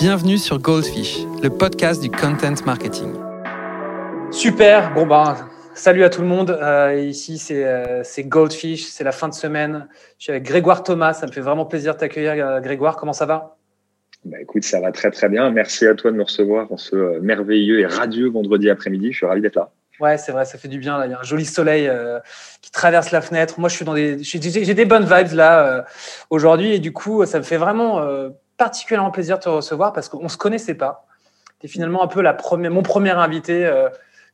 Bienvenue sur Goldfish, le podcast du content marketing. Super, bon ben, salut à tout le monde. Euh, ici, euh, c'est Goldfish, c'est la fin de semaine. Je suis avec Grégoire Thomas, ça me fait vraiment plaisir de t'accueillir, euh, Grégoire. Comment ça va? Bah, Écoute, ça va très très bien. Merci à toi de nous recevoir en ce merveilleux et radieux vendredi après-midi. Je suis ravi d'être là. Ouais, c'est vrai, ça fait du bien. Là. Il y a un joli soleil qui traverse la fenêtre. Moi, je suis dans des, j'ai des bonnes vibes là aujourd'hui et du coup, ça me fait vraiment particulièrement plaisir de te recevoir parce qu'on ne se connaissait pas. Tu es finalement un peu la première, mon premier invité euh,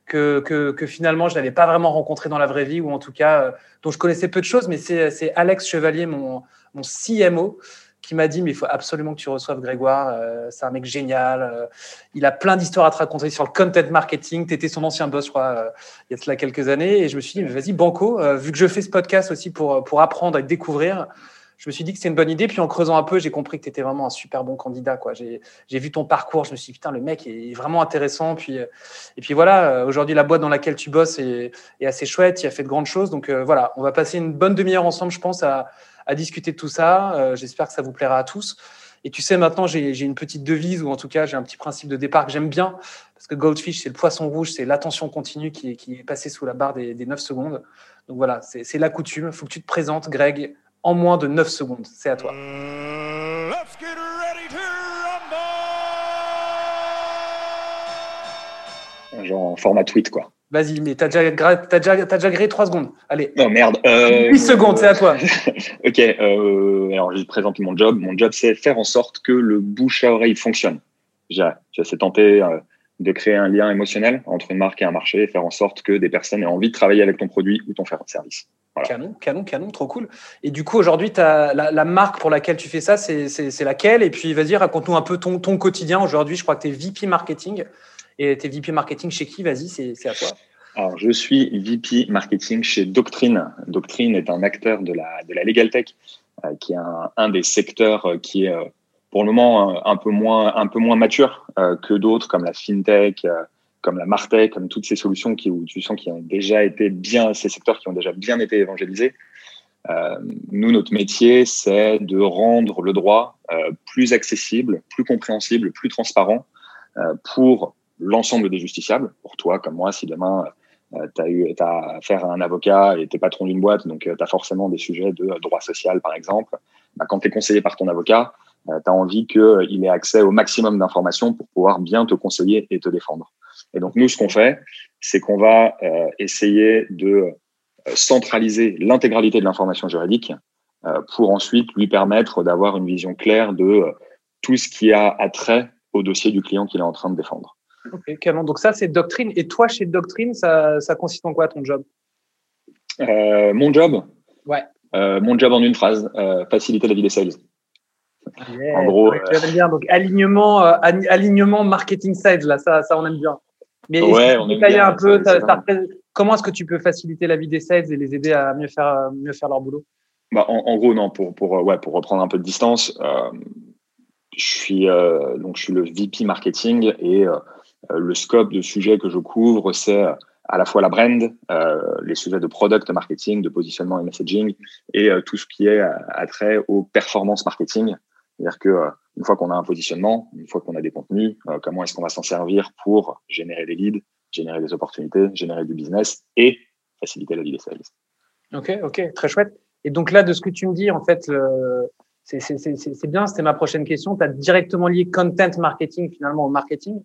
que, que, finalement je n'avais pas vraiment rencontré dans la vraie vie ou en tout cas euh, dont je connaissais peu de choses. Mais c'est Alex Chevalier, mon, mon CMO, qui m'a dit mais il faut absolument que tu reçoives Grégoire. Euh, c'est un mec génial. il a plein d'histoires à te raconter sur le content marketing. Tu étais son ancien boss, je crois, il y a cela quelques années. Et je me suis dit mais vas-y, Banco, vu que je fais ce podcast aussi pour, pour apprendre et découvrir je me suis dit que c'était une bonne idée. Puis en creusant un peu, j'ai compris que tu étais vraiment un super bon candidat. J'ai, vu ton parcours, je me suis dit, putain, le mec est vraiment intéressant. Puis, euh, et puis voilà, euh, aujourd'hui, la boîte dans laquelle tu bosses est, assez chouette, il a fait de grandes choses. Donc euh, voilà, on va passer une bonne demi-heure ensemble, je pense, à, discuter de tout ça. j'espère que ça vous plaira à tous. Et tu sais, maintenant, j'ai, une petite devise, ou en tout cas, j'ai un petit principe de départ que j'aime bien, parce que Goldfish, c'est le poisson rouge, c'est l'attention continue qui est, qui est passée sous la barre des, des 9 secondes. Donc voilà, c'est, c'est la coutume. Il faut que tu te présentes, Greg, en moins de 9 secondes. C'est à toi. Genre en format tweet, quoi. Vas-y, mais t'as déjà, as déjà, as déjà créé 3 secondes. Allez. Non, merde. 8 euh, secondes, c'est à toi. ok, euh, alors je présente mon job. Mon job, c'est faire en sorte que le bouche à oreille fonctionne. J'ai tenté euh, de créer un lien émotionnel entre une marque et un marché et faire en sorte que des personnes aient envie de travailler avec ton produit ou ton service. Canon, canon, canon, trop cool. Et du coup, aujourd'hui, la, la marque pour laquelle tu fais ça, c'est laquelle? Et puis, vas-y, raconte-nous un peu ton, ton quotidien. Aujourd'hui, je crois que tu es VP Marketing. Et tu es VP Marketing chez qui? Vas-y, c'est à toi. Alors, je suis VP Marketing chez Doctrine. Doctrine est un acteur de la, de la Legal Tech, euh, qui est un, un, des secteurs euh, qui est, euh, pour le moment, un peu moins, un peu moins mature que d'autres, comme la FinTech, comme la Martech, comme toutes ces solutions qui, où tu sens qui ont déjà été bien, ces secteurs qui ont déjà bien été évangélisés. Euh, nous, notre métier, c'est de rendre le droit euh, plus accessible, plus compréhensible, plus transparent euh, pour l'ensemble des justiciables, pour toi comme moi, si demain euh, tu as eu as affaire à un avocat et tu es patron d'une boîte, donc euh, tu as forcément des sujets de droit social, par exemple. Bah, quand tu es conseillé par ton avocat, euh, tu as envie qu'il ait accès au maximum d'informations pour pouvoir bien te conseiller et te défendre. Et donc, nous, ce qu'on fait, c'est qu'on va euh, essayer de euh, centraliser l'intégralité de l'information juridique euh, pour ensuite lui permettre d'avoir une vision claire de tout ce qui a attrait au dossier du client qu'il est en train de défendre. Ok, canon. Donc ça, c'est Doctrine. Et toi, chez Doctrine, ça, ça consiste en quoi ton job? Euh, Mon job? Ouais. Euh, mon job en une phrase, euh, faciliter la vie des sales. En gros, bien. Donc alignement, alignement marketing sales là, ça, ça on aime bien. Mais ouais, on un peu, comment est-ce que tu peux faciliter la vie des sales et les aider à mieux faire, mieux faire leur boulot? Bah, en, gros, non, pour, pour, ouais, pour reprendre un peu de distance, euh, je, suis, euh, donc, je suis le VP marketing et euh, le scope de sujets que je couvre, c'est à la fois la brand, les sujets de product marketing, de positionnement et messaging, et tout ce qui est attrait au performance marketing. C'est-à-dire que une fois qu'on a un positionnement, une fois qu'on a des contenus, euh, comment est-ce qu'on va s'en servir pour générer des leads, générer des opportunités, générer du business et faciliter la vie des sales. Ok, ok, très chouette. Et donc là, de ce que tu me dis, en fait, euh, c'est bien, c'était ma prochaine question. Tu as directement lié content marketing finalement au marketing.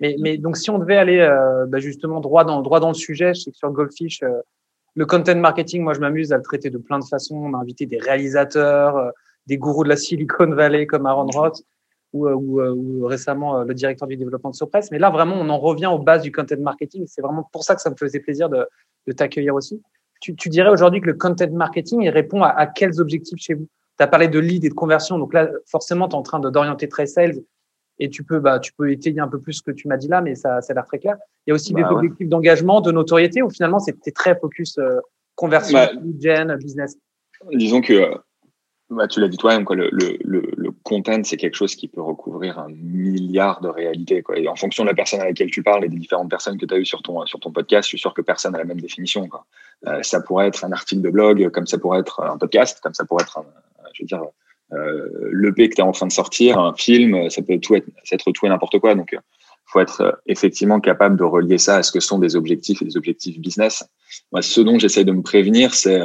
Mais, donc, si on devait aller euh, bah, justement droit dans, le sujet, je sais que sur Goldfish, euh, le content marketing, moi, je m'amuse à le traiter de plein de façons. On a invité des réalisateurs, des gourous de la Silicon Valley comme Aaron Roth ou, euh, ou, euh, ou récemment euh, le directeur du développement de Sopress. Mais là, vraiment, on en revient aux bases du content marketing. C'est vraiment pour ça que ça me faisait plaisir de, de t'accueillir aussi. Tu, tu dirais aujourd'hui que le content marketing, il répond à, à quels objectifs chez vous? Tu as parlé de lead et de conversion. Donc là, forcément, tu es en train d'orienter très sales et tu peux, bah, tu peux étayer un peu plus ce que tu m'as dit là, mais ça, ça a l'air très clair. Il y a aussi bah des objectifs d'engagement, de notoriété, où finalement, c'était très focus conversion, bah, lead gen, business? Disons que bah, tu l'as dit toi-même, quoi. Le, le, le, content, c'est quelque chose qui peut recouvrir un milliard de réalités. Quoi. Et en fonction de la personne à laquelle tu parles et des différentes personnes que tu as eues sur ton, sur ton podcast, je suis sûr que personne n'a la même définition. Quoi. Euh, ça pourrait être un article de blog, comme ça pourrait être un podcast, comme ça pourrait être, un, je veux dire, euh, l'EP que tu es en train de sortir, un film, ça peut tout être, être tout et n'importe quoi. Donc, faut être effectivement capable de relier ça à ce que sont des objectifs et des objectifs business. Moi, ce dont j'essaie de me prévenir, c'est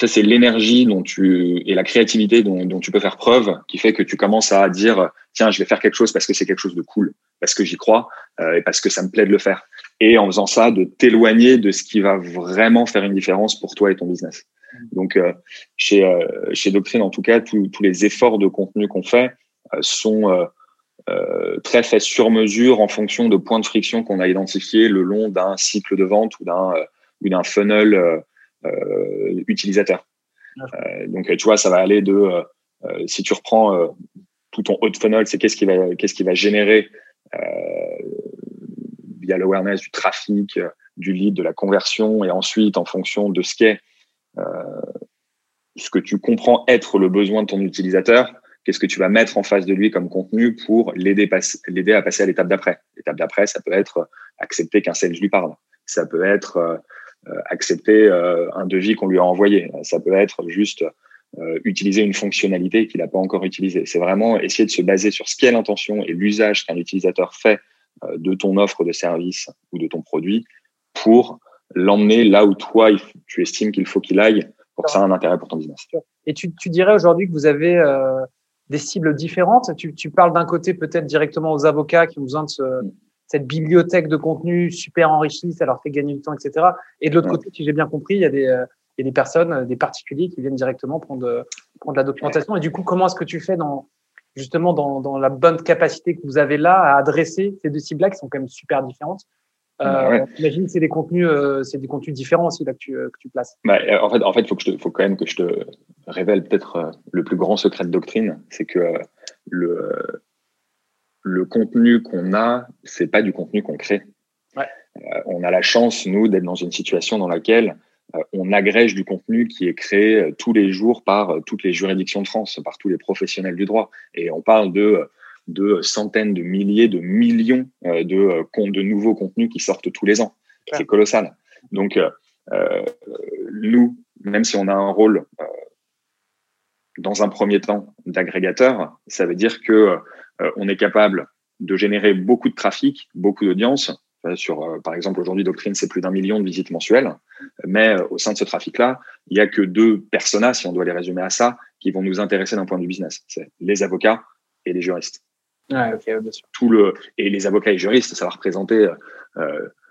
ça, c'est l'énergie dont tu et la créativité dont, tu peux faire preuve qui fait que tu commences à dire tiens, je vais faire quelque chose parce que c'est quelque chose de cool, parce que j'y crois euh, et parce que ça me plaît de le faire. Et en faisant ça, de t'éloigner de ce qui va vraiment faire une différence pour toi et ton business. Donc, euh, chez, euh, chez Doctrine, en tout cas, tous les efforts de contenu qu'on fait sont très faits sur mesure en fonction de points de friction qu'on a identifiés le long d'un cycle de vente ou d'un ou d'un funnel utilisateur. Euh, donc, tu vois, ça va aller de, euh, si tu reprends tout ton haut funnel, c'est qu'est-ce qui va, qu'est-ce qui va générer via l'awareness du trafic, du lead, de la conversion, et ensuite, en fonction de ce qu'est ce que tu comprends être le besoin de ton utilisateur, qu'est-ce que tu vas mettre en face de lui comme contenu pour l'aider, l'aider à passer à l'étape d'après. L'étape d'après, ça peut être accepter qu'un sales lui parle. Ça peut être euh, accepter euh, un devis qu'on lui a envoyé. Ça peut être juste euh, utiliser une fonctionnalité qu'il n'a pas encore utilisée. C'est vraiment essayer de se baser sur ce qu'est l'intention et l'usage qu'un utilisateur fait de ton offre de service ou de ton produit pour l'emmener là où toi, tu estimes qu'il faut qu'il aille pour que ça ait un intérêt pour ton business. Et tu, tu dirais aujourd'hui que vous avez euh, des cibles différentes? Tu, tu parles d'un côté peut-être directement aux avocats qui ont besoin de se, mm cette bibliothèque de contenu super enrichie, ça leur fait gagner du temps, etc. Et de l'autre côté, si j'ai bien compris, il y a des, euh, il y a des personnes, euh, des particuliers qui viennent directement prendre, euh, prendre la documentation. Et du coup, comment est-ce que tu fais dans, justement dans, dans, la bonne capacité que vous avez là à adresser ces deux cibles-là qui sont quand même super différentes? Euh, Imagine, c'est des contenus, c'est des contenus différents aussi là que tu, que tu places. Bah, en fait, en fait, faut que je faut quand même que je te révèle peut-être le plus grand secret de doctrine, c'est que le le contenu qu'on a, c'est pas du contenu qu'on crée. Ouais. Euh, on a la chance, nous, d'être dans une situation dans laquelle euh, on agrège du contenu qui est créé euh, tous les jours par toutes les juridictions de France, par tous les professionnels du droit. Et on parle de, de centaines de milliers, de millions de, de nouveaux contenus qui sortent tous les ans. C'est colossal. Donc, nous, même si on a un rôle dans un premier temps d'agrégateur, ça veut dire que on est capable de générer beaucoup de trafic, beaucoup d'audience. Sur, euh, par exemple, aujourd'hui, Doctrine, c'est plus d'un million de visites mensuelles. Mais euh, au sein de ce trafic-là, il n'y a que deux personas, si on doit les résumer à ça, qui vont nous intéresser d'un point de vue business. C'est les avocats et les juristes. Ah, bien sûr. Tout le, et les avocats et juristes, ça va représenter.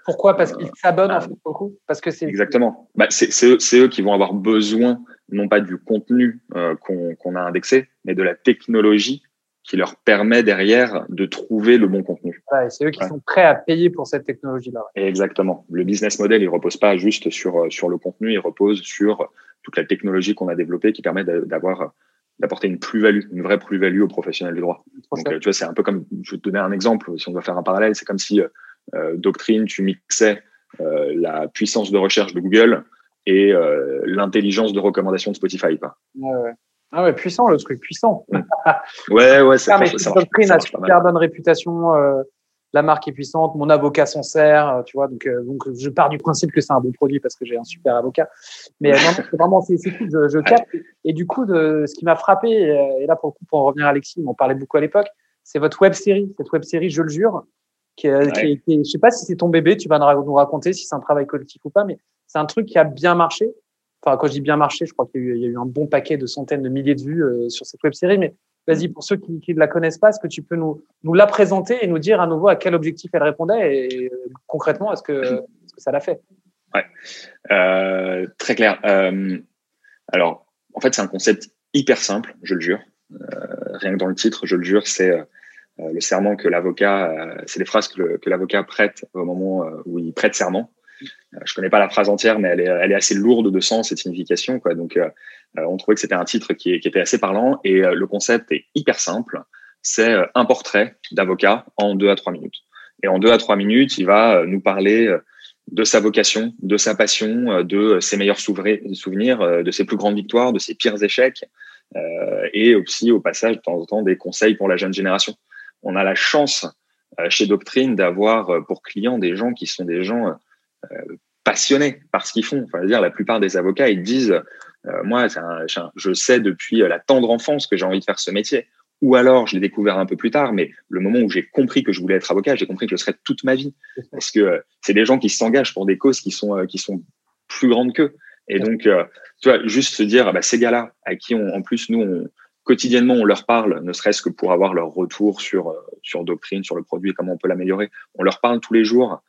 Pourquoi? Parce qu'ils s'abonnent en fait beaucoup? Parce que c'est exactement. Bah, c'est eux, eux, qui vont avoir besoin non pas du contenu qu'on a indexé, mais de la technologie qui leur permet derrière de trouver le bon contenu. C'est eux qui sont prêts à payer pour cette technologie-là. Exactement. Le business model, il repose pas juste sur euh, sur le contenu, il repose sur toute la technologie qu'on a développée qui permet d'avoir d'apporter une plus-value, une vraie plus-value aux professionnels du droit. Donc, euh, tu vois, c'est un peu comme, je vais te donner un exemple, si on doit faire un parallèle, c'est comme si euh, Doctrine, tu mixais euh, la puissance de recherche de Google et euh, l'intelligence de recommandation de Spotify. Pas. Ouais. Ah ouais, puissant le truc, puissant. ouais, ouais, c'est ah, mais ça, marche, a super bonne réputation. Euh, la marque est puissante, mon avocat s'en sert, euh, tu vois. Donc, euh, donc, je pars du principe que c'est un bon produit parce que j'ai un super avocat. Mais c'est vraiment, c'est cool, je, je capte. Et du coup, de, ce qui m'a frappé, et là pour le coup, pour en revenir à Alexis, on en parlait beaucoup à l'époque, c'est votre web série, cette web série, je le jure, qui, qui, qui, je sais pas si c'est ton bébé, tu vas nous raconter si c'est un travail collectif ou pas, mais c'est un truc qui a bien marché. Enfin, quand je dis bien marché, je crois qu'il y, a eu un bon paquet de centaines de milliers de vues euh, sur cette web série. Mais vas-y, pour ceux qui, qui ne la connaissent pas, est-ce que tu peux nous, nous la présenter et nous dire à nouveau à quel objectif elle répondait et, euh, concrètement, est-ce que, est que ça l'a fait? Ouais, euh, très clair. Euh, alors, en fait, c'est un concept hyper simple, je le jure. Rien que dans le titre, je le jure, c'est le serment que l'avocat, c'est les phrases que l'avocat prête au moment où il prête serment. Euh, je connais pas la phrase entière, mais elle est, elle est assez lourde de sens et de signification. Quoi. Donc, euh, euh, on trouvait que c'était un titre qui, qui, était assez parlant. Et le concept est hyper simple. C'est un portrait d'avocat en deux à trois minutes. Et en deux à trois minutes, il va nous parler de sa vocation, de sa passion, de ses meilleurs souvenirs, de ses plus grandes victoires, de ses pires échecs, et aussi au passage de temps en temps des conseils pour la jeune génération. On a la chance chez Doctrine d'avoir pour clients des gens qui sont des gens euh, passionnés par ce qu'ils font. Enfin, dire, la plupart des avocats, ils disent moi, je sais depuis la tendre enfance que j'ai envie de faire ce métier. Ou alors, je l'ai découvert un peu plus tard, mais le moment où j'ai compris que je voulais être avocat, j'ai compris que je serais toute ma vie. Parce que c'est des gens qui s'engagent pour des causes qui sont, qui sont plus grandes qu'eux. Et donc, tu vois, juste se dire, ah bah, ces gars-là, à qui on, en plus, nous, on, quotidiennement, on leur parle, ne serait-ce que pour avoir leur retour sur, sur Doctrine, sur le produit, comment on peut l'améliorer. On leur parle tous les jours.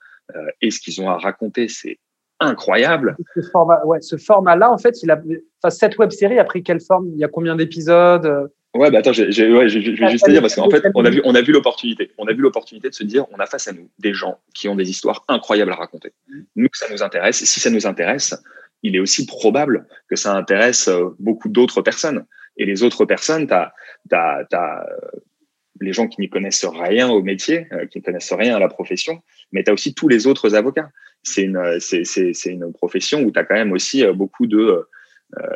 Et ce qu'ils ont à raconter, c'est incroyable. Ce format, ouais, ce format-là, en fait, il a, enfin, cette web série a pris quelle forme? Il y a combien d'épisodes? Euh? Ouais, bah attends, je, je, ouais, je, vais juste te dire parce qu'en fait, on a vu, on a vu l'opportunité. On a vu l'opportunité de se dire, on a face à nous des gens qui ont des histoires incroyables à raconter. Nous, ça nous intéresse. Et si ça nous intéresse, il est aussi probable que ça intéresse euh, beaucoup d'autres personnes. Et les autres personnes, tu as, as, as, les gens qui n'y connaissent rien au métier, euh, qui ne connaissent rien à la profession, mais tu as aussi tous les autres avocats c'est une, c'est, c'est, c'est une profession où tu as quand même aussi euh, beaucoup de euh,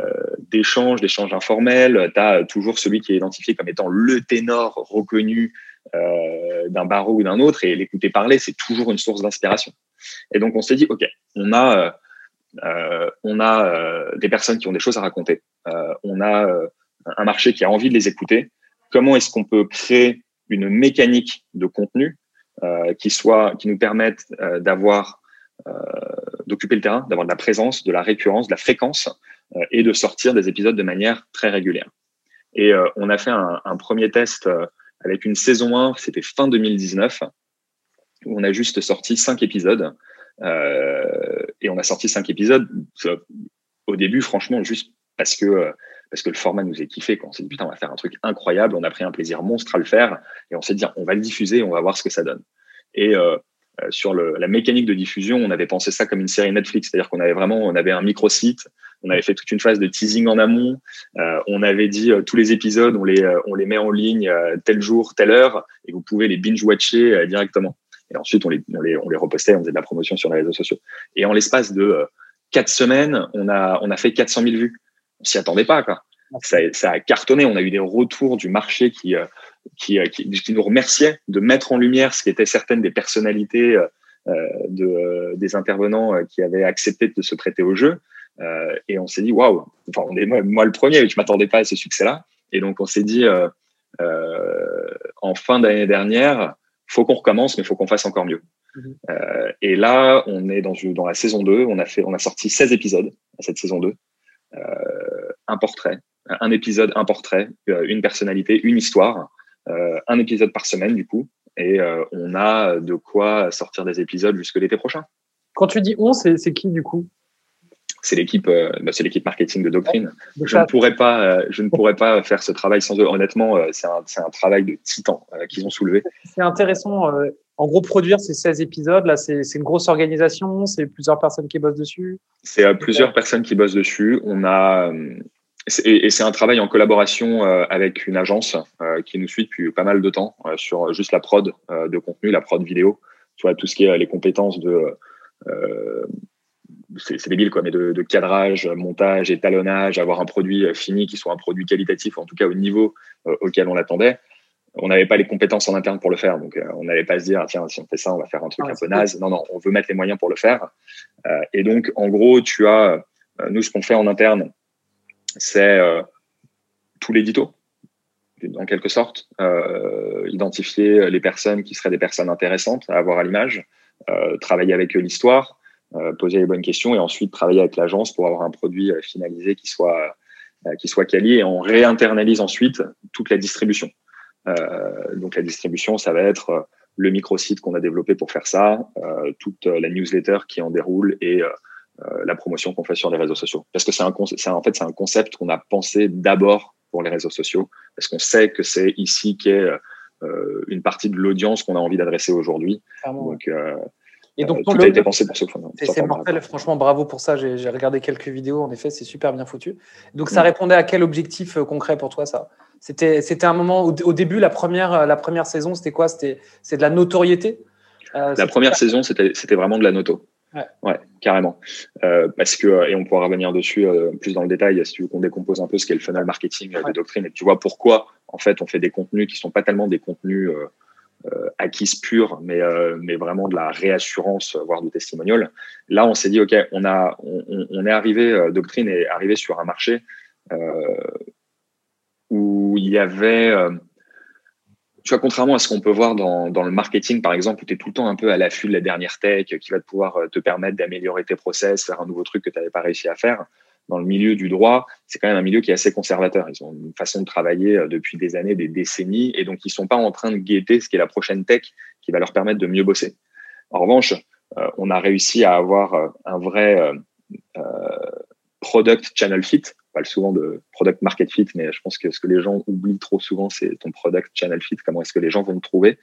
d'échanges, d'échanges informels. Tu as toujours celui qui est identifié comme étant le ténor reconnu euh, d'un barreau ou d'un autre, et l'écouter parler, c'est toujours une source d'inspiration. Et donc on s'est dit, ok, on a euh, on a euh, des personnes qui ont des choses à raconter, euh, on a un marché qui a envie de les écouter. Comment est-ce qu'on peut créer une mécanique de contenu qui soit qui nous permette d'avoir euh, d'occuper le terrain, d'avoir de la présence, de la récurrence, de la fréquence euh, et de sortir des épisodes de manière très régulière. Et euh, on a fait un, un premier test avec une saison 1, c'était fin 2019, où on a juste sorti cinq épisodes. Euh, et on a sorti cinq épisodes au début, franchement, juste parce que parce que le format nous est kiffé. Quand on s'est dit putain, on va faire un truc incroyable, on a pris un plaisir monstre à le faire, et on s'est dit on va le diffuser, on va voir ce que ça donne. Et euh, euh, sur le, la mécanique de diffusion, on avait pensé ça comme une série Netflix, c'est-à-dire qu'on avait vraiment, on avait un micro-site, on avait fait toute une phase de teasing en amont, euh, on avait dit euh, tous les épisodes, on les, euh, on les met en ligne tel jour, telle heure, et vous pouvez les binge-watcher directement. Et ensuite, on les, on les, on les repostait, on faisait de la promotion sur les réseaux sociaux. Et en l'espace de quatre semaines, on a, on a fait 400 000 vues. On s'y attendait pas, quoi. Ça, ça, a cartonné. On a eu des retours du marché qui, qui, euh, qui, qui, nous remerciait de mettre en lumière ce qui était certaines des personnalités euh, euh de, euh, des intervenants qui avaient accepté de se prêter au jeu. Euh, et on s'est dit, waouh, enfin, on est moi, le premier, je m'attendais pas à ce succès-là. Et donc, on s'est dit, euh, en fin d'année dernière, faut qu'on recommence, mais faut qu'on fasse encore mieux. Mmh. et là, on est dans, dans la saison 2. On a, fait, on a sorti 16 épisodes à cette saison 2. Un portrait, un épisode, un portrait, une personnalité, une histoire. Euh, un épisode par semaine du coup, et euh, on a de quoi sortir des épisodes jusque l'été prochain. Quand tu dis on, c'est qui du coup? C'est l'équipe, euh, bah, c'est l'équipe marketing de Doctrine. je ne pourrais pas, je ne pourrais pas faire ce travail sans eux. Honnêtement, c'est un, un, travail de titan qu'ils ont soulevé. C'est intéressant. En gros, produire ces 16 épisodes, là, c'est une grosse organisation. C'est plusieurs personnes qui bossent dessus. C'est plusieurs personnes qui bossent dessus. A, et, c'est un travail en collaboration euh, avec une agence euh, qui nous suit depuis pas mal de temps euh, sur juste la prod de contenu, la prod vidéo, tout ce qui est les compétences de c'est débile quoi, mais de, cadrage, montage, étalonnage, avoir un produit fini qui soit un produit qualitatif, en tout cas au niveau auquel on l'attendait. On n'avait pas les compétences en interne pour le faire, donc on n'allait pas se dire tiens si on fait ça, on va faire un truc un peu naze. Non non, on veut mettre les moyens pour le faire. et donc en gros, tu as nous ce qu'on fait en interne, c'est euh, tout l'édito, en quelque sorte, euh, identifier les personnes qui seraient des personnes intéressantes à avoir à l'image, euh, travailler avec eux l'histoire, poser les bonnes questions et ensuite travailler avec l'agence pour avoir un produit finalisé qui soit qui soit quali et on réinternalise ensuite toute la distribution. Donc la distribution, ça va être le microsite qu'on a développé pour faire ça, toute la newsletter qui en déroule et euh, la promotion qu'on fait sur les réseaux sociaux. Parce que c'est un, en fait, c'est un concept qu'on a pensé d'abord pour les réseaux sociaux, parce qu'on sait que c'est ici qu'est euh, une partie de l'audience qu'on a envie d'adresser aujourd'hui. Donc, euh, et donc, tout a été pensé pour ce C'est mortel, franchement, bravo pour ça. J'ai regardé quelques vidéos, en effet, c'est super bien foutu. Donc, ça mm. répondait à quel objectif concret pour toi, ça? C'était un moment, au, début, la première, la première saison, c'était quoi? C'était de la notoriété? La première saison, c'était vraiment de la noto. Ouais. ouais, carrément. Euh, parce que, et on pourra revenir dessus euh, plus dans le détail si tu veux qu'on décompose un peu ce qu'est le funnel marketing euh, de Doctrine et tu vois pourquoi, en fait, on fait des contenus qui sont pas tellement des contenus acquise pure, mais, mais vraiment de la réassurance, voire du testimonial. Là, on s'est dit, OK, on, a, on, est arrivé, Doctrine est arrivé sur un marché où il y avait tu vois, contrairement à ce qu'on peut voir dans, dans, le marketing, par exemple, où tu es tout le temps un peu à l'affût de la dernière tech qui va te pouvoir te permettre d'améliorer tes process, faire un nouveau truc que tu n'avais pas réussi à faire. Dans le milieu du droit, c'est quand même un milieu qui est assez conservateur. Ils ont une façon de travailler euh, depuis des années, des décennies, et donc ils sont pas en train de guetter ce qui est la prochaine tech qui va leur permettre de mieux bosser. En revanche, euh, on a réussi à avoir euh, un vrai product channel fit parle souvent de product market fit, mais je pense que ce que les gens oublient trop souvent, c'est ton product channel fit. Comment est-ce que les gens vont te trouver,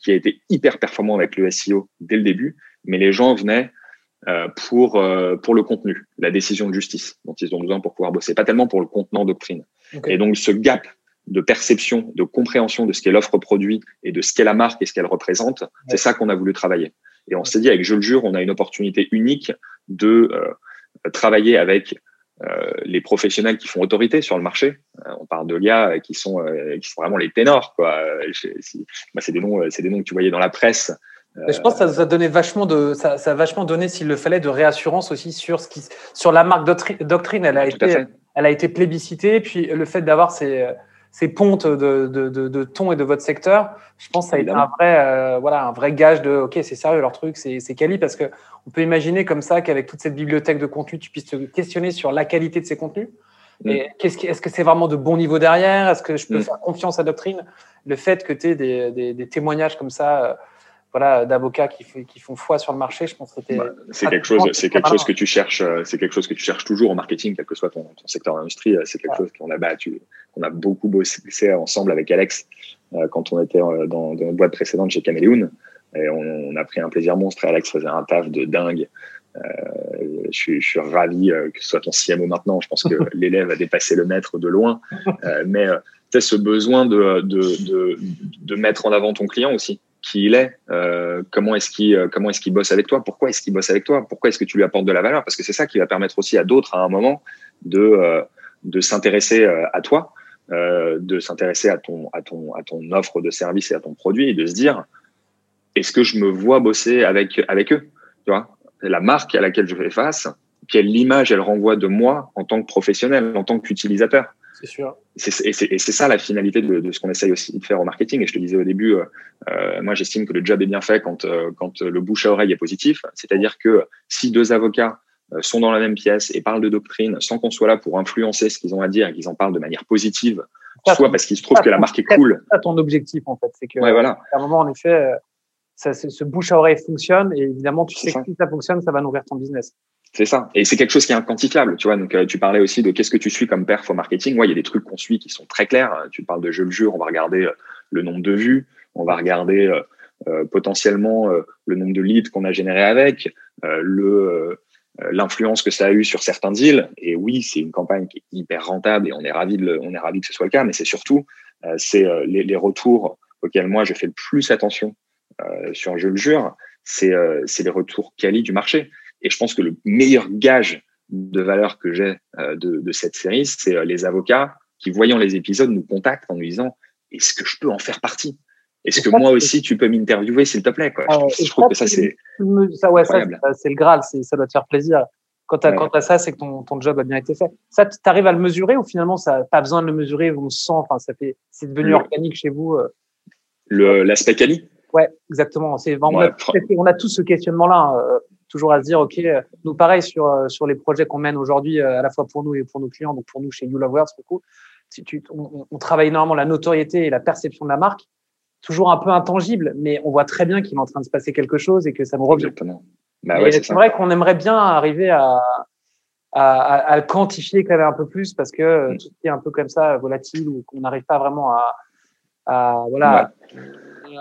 qui a été hyper performant avec le SEO dès le début, mais les gens venaient pour euh, pour le contenu, la décision de justice dont ils ont besoin pour pouvoir bosser, pas tellement pour le contenant doctrine. Et donc ce gap de perception, de compréhension de ce qu'est l'offre produit et de ce qu'est la marque et ce qu'elle représente, c'est ça qu'on a voulu travailler. Et on s'est dit avec Je le jure, on a une opportunité unique de travailler avec euh, les professionnels qui font autorité sur le marché. Euh, on parle de gars qui sont euh, qui sont vraiment les ténors quoi. c'est des noms c'est des noms que tu voyais dans la presse. Je pense que ça, a donné vachement de ça, ça a vachement donné s'il le fallait de réassurance aussi sur ce qui sur la marque doctrine. Elle a été elle a été plébiscitée. Puis le fait d'avoir ces ces pontes de, de, de, de, ton et de votre secteur, je pense que ça a été un vrai, euh, voilà, un vrai gage de OK, c'est sérieux leur truc, c'est quali parce que on peut imaginer comme ça qu'avec toute cette bibliothèque de contenu, tu puisses te questionner sur la qualité de ces contenus. Mm. Et qu'est-ce est-ce que c'est vraiment de bon niveau derrière? Est-ce que je peux mm. faire confiance à Doctrine? Le fait que tu aies des, des, des, témoignages comme ça, euh, voilà, d'avocats qui, qui, font foi sur le marché, je pense que c'était. Bah, c'est quelque chose, c'est quelque chose que tu cherches, euh, c'est quelque chose que tu cherches toujours en marketing, quel que soit ton, secteur d'industrie. Euh, c'est quelque chose qu'on a battu, qu'on a beaucoup bossé ensemble avec Alex euh, quand on était dans, dans notre boîte précédente chez Caméléon. Et on, a pris un plaisir monstre et Alex faisait un taf de dingue. Euh, je, suis, je, suis, ravi que ce soit ton CMO maintenant. Je pense que l'élève a dépassé le maître de loin. Euh, mais tu ce besoin de, de, de, de, mettre en avant ton client aussi qui il est, euh, comment est-ce qu'il euh, est-ce bosse avec toi, pourquoi est-ce qu'il bosse avec toi, pourquoi est-ce que tu lui apportes de la valeur, parce que c'est ça qui va permettre aussi à d'autres à un moment de euh, de s'intéresser à toi, de s'intéresser à ton à ton à ton offre de service et à ton produit et de se dire est-ce que je me vois bosser avec avec eux, tu vois, la marque à laquelle je fais face, quelle image elle renvoie de moi en tant que professionnel, en tant qu'utilisateur? C'est sûr. Et c'est ça la finalité de, de ce qu'on essaye aussi de faire au marketing. Et je te disais au début, euh, euh moi j'estime que le job est bien fait quand, euh, quand le bouche à oreille est positif. C'est-à-dire que si deux avocats sont dans la même pièce et parlent de doctrine sans qu'on soit là pour influencer ce qu'ils ont à dire et qu'ils en parlent de manière positive, soit parce qu'il se trouve que la marque est cool. C'est ton objectif en fait. C'est que ouais, voilà. à un moment, en effet, ça, ce bouche à oreille fonctionne et évidemment, tu sais que si ça fonctionne, ça va nourrir ton business. C'est ça. Et c'est quelque chose qui est inquantifiable, tu vois. Donc, euh, tu parlais aussi de qu'est-ce que tu suis comme perf au marketing. Ouais, il y a des trucs qu'on suit qui sont très clairs. Tu parles de je le jure, on va regarder euh, le nombre de vues, on va regarder euh, potentiellement le nombre de leads qu'on a généré avec, le l'influence que ça a eu sur certains deals. Et oui, c'est une campagne qui est hyper rentable et on est ravi de on est ravi que ce soit le cas. Mais c'est surtout c'est les, les, retours auxquels moi je fais le plus attention sur je le jure, c'est c'est les retours quali du marché. Et je pense que le meilleur gage de valeur que j'ai euh, de, de, cette série, c'est euh, les avocats qui, voyant les épisodes, nous contactent en nous disant est-ce que je peux en faire partie? Est-ce que moi aussi, tu peux m'interviewer, s'il te plaît quoi. je, trouve que ça, c'est. Ça, ouais, ça, c'est le Graal, ça doit te faire plaisir. Quand tu as, ça, c'est que ton, ton, job a bien été fait. Ça, tu arrives à le mesurer ou finalement, ça pas besoin de le mesurer, on sent, enfin, ça fait, c'est devenu organique chez vous euh? L'aspect quali? Ouais, exactement. C'est, on, a, on, a, tous ce questionnement-là toujours à se dire, OK, nous, pareil, sur, euh, sur les projets qu'on mène aujourd'hui, euh, à la fois pour nous et pour nos clients, donc pour nous chez You Love Words, beaucoup, si tu, on, travaille énormément la notoriété et la perception de la marque, toujours un peu intangible, mais on voit très bien qu'il est en train de se passer quelque chose et que ça nous revient. Bah ouais, c'est vrai qu'on aimerait bien arriver à, à, à, le quantifier quand même un peu plus parce que mm. tout est un peu comme ça, volatile, ou qu'on n'arrive pas vraiment à, à voilà,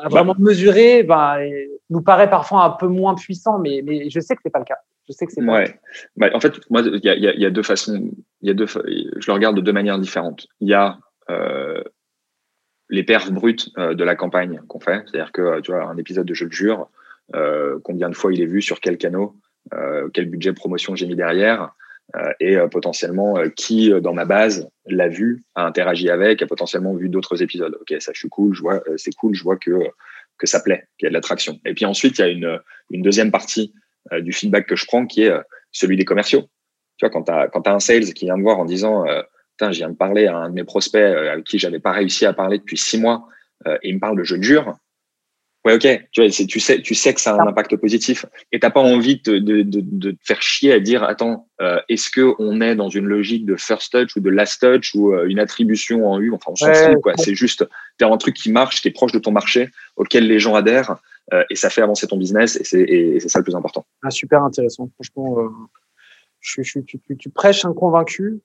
à vraiment mesurer, ben, nous paraît parfois un peu moins puissant, mais, mais je sais que c'est pas le cas. Je sais que c'est ouais. Bah, en fait, moi, il y a, y, y a, deux façons. Il y a deux. Je le regarde de deux manières différentes. Il y a euh, les perfs brutes euh, de la campagne qu'on fait, c'est-à-dire que tu vois un épisode de Je le jure, euh, combien de fois il est vu sur quel canal, euh, quel budget promotion j'ai mis derrière. Euh, et euh, potentiellement euh, qui dans ma base l'a vu, a interagi avec, a potentiellement vu d'autres épisodes. Ok, ça je suis cool, je vois, c'est cool, je vois que que ça plaît, qu'il y a de l'attraction. Et puis ensuite, il y a une, une deuxième partie du feedback que je prends qui est celui des commerciaux. Tu vois, quand tu as, un sales qui vient me voir en disant euh, je viens de parler à un de mes prospects avec qui j'avais pas réussi à parler depuis six mois et il me parle de je le jure. Ouais, ok. Tu vois, tu sais, tu sais que ça a un impact positif et t'as pas envie de, de, de, de, te faire chier à dire attends, est-ce que on est dans une logique de first touch ou de last touch ou une attribution en U? Enfin, on s'en fout quoi. C'est juste, t'es un truc qui marche, t'es proche de ton marché, auquel les gens adhèrent euh, et ça fait avancer ton business et c'est ça le plus important. Ah, super intéressant. Franchement, euh, je, je, tu, tu, prêches un convaincu.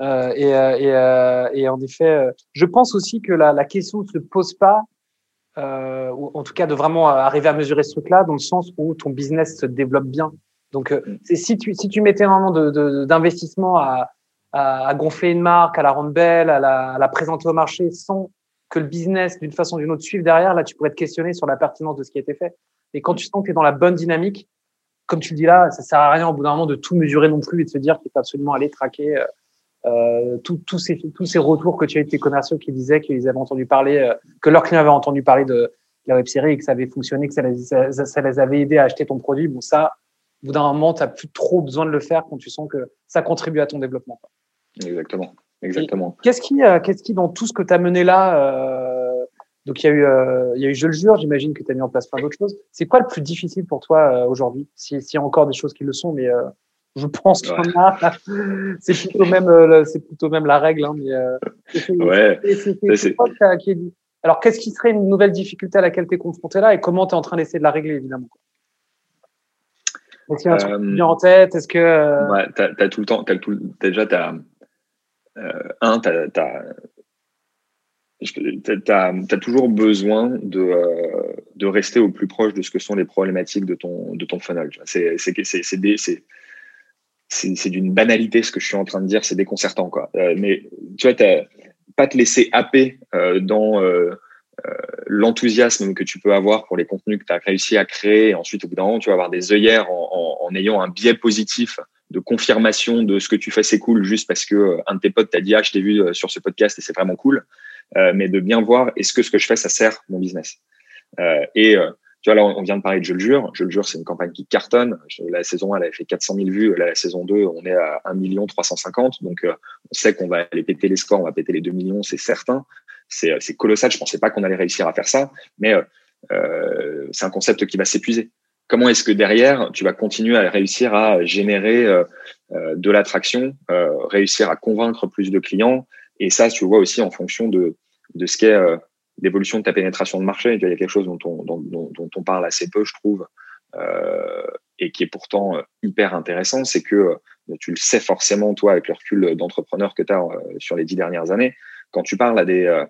Euh, et, et, et, en effet, je pense aussi que la, la question ne se pose pas, ou en tout cas de vraiment arriver à mesurer ce truc-là, dans le sens où ton business se développe bien. Donc, mm. c'est si tu, si tu mettais vraiment d'investissement de, à, à, à, gonfler une marque, à la rendre belle, à la, à la présenter au marché sans que le business, d'une façon ou d'une autre, suive derrière, là, tu pourrais te questionner sur la pertinence de ce qui a été fait. Et quand tu sens que tu es dans la bonne dynamique, comme tu le dis là, ça sert à rien au bout d'un moment de tout mesurer non plus et de se dire qu'il faut absolument aller traquer euh, euh tous ces, tous ces retours que tu as eu de tes commerciaux qui disaient qu'ils avaient entendu parler, euh, que leurs clients avaient entendu parler de, la web série et que ça avait fonctionné, que ça les, ça, les avait aidés à acheter ton produit. Bon, ça, au bout d'un moment, tu n'as plus trop besoin de le faire quand tu sens que ça contribue à ton développement. Exactement. Exactement. Qu'est-ce qui, euh, qu'est-ce qui, dans tout ce que tu as mené là, euh, donc il y a eu, euh, il y a eu Je le jure, j'imagine que tu as mis en place plein d'autres choses. C'est quoi le plus difficile pour toi aujourd'hui? S'il y a encore des choses qui le sont, mais je pense qu'il y en a. c'est plutôt même, c'est plutôt même la règle. Hein, mais, ouais. C'est quoi qui est dit Alors, qu'est-ce qui serait une nouvelle difficulté à laquelle tu es confronté là et comment tu es en train d'essayer de la régler, évidemment? Est-ce qu'il y a un truc qui vient en tête? Est-ce que. Ouais, tu as, tout le temps, as tout, déjà, tu as euh, un, tu as, toujours besoin de, euh, de rester au plus proche de ce que sont les problématiques de ton, de ton funnel. C'est c'est d'une banalité ce que je suis en train de dire, c'est déconcertant. Quoi. Euh, mais tu vois, pas te laisser happer dans l'enthousiasme que tu peux avoir pour les contenus que tu as réussi à créer. Et ensuite, au bout d'un moment, tu vas avoir des œillères en, en, en ayant un biais positif de confirmation de ce que tu fais, c'est cool, juste parce que euh, un de tes potes t'a dit, ah, je t'ai vu euh, sur ce podcast et c'est vraiment cool. Euh, mais de bien voir, est-ce que ce que je fais, ça sert mon business? Et tu vois, là, on vient de parler de Je le jure. Je le jure, c'est une campagne qui cartonne. La saison 1, elle avait fait 400 000 vues. La saison 2, on est à 1 million 350. Donc, on sait qu'on va aller péter les scores, on va péter les 2 millions, c'est certain. C'est colossal. Je pensais pas qu'on allait réussir à faire ça, mais euh, c'est un concept qui va s'épuiser comment est-ce que derrière, tu vas continuer à réussir à générer euh, euh, de l'attraction, euh, réussir à convaincre plus de clients? Et ça, tu vois aussi en fonction de, de ce qu'est l'évolution de ta pénétration de marché. Il y a quelque chose dont on, dont, dont on parle assez peu, je trouve, et qui est pourtant hyper intéressant, c'est que tu le sais forcément, toi, avec le recul d'entrepreneur que tu as sur les dix dernières années, quand tu parles à, des,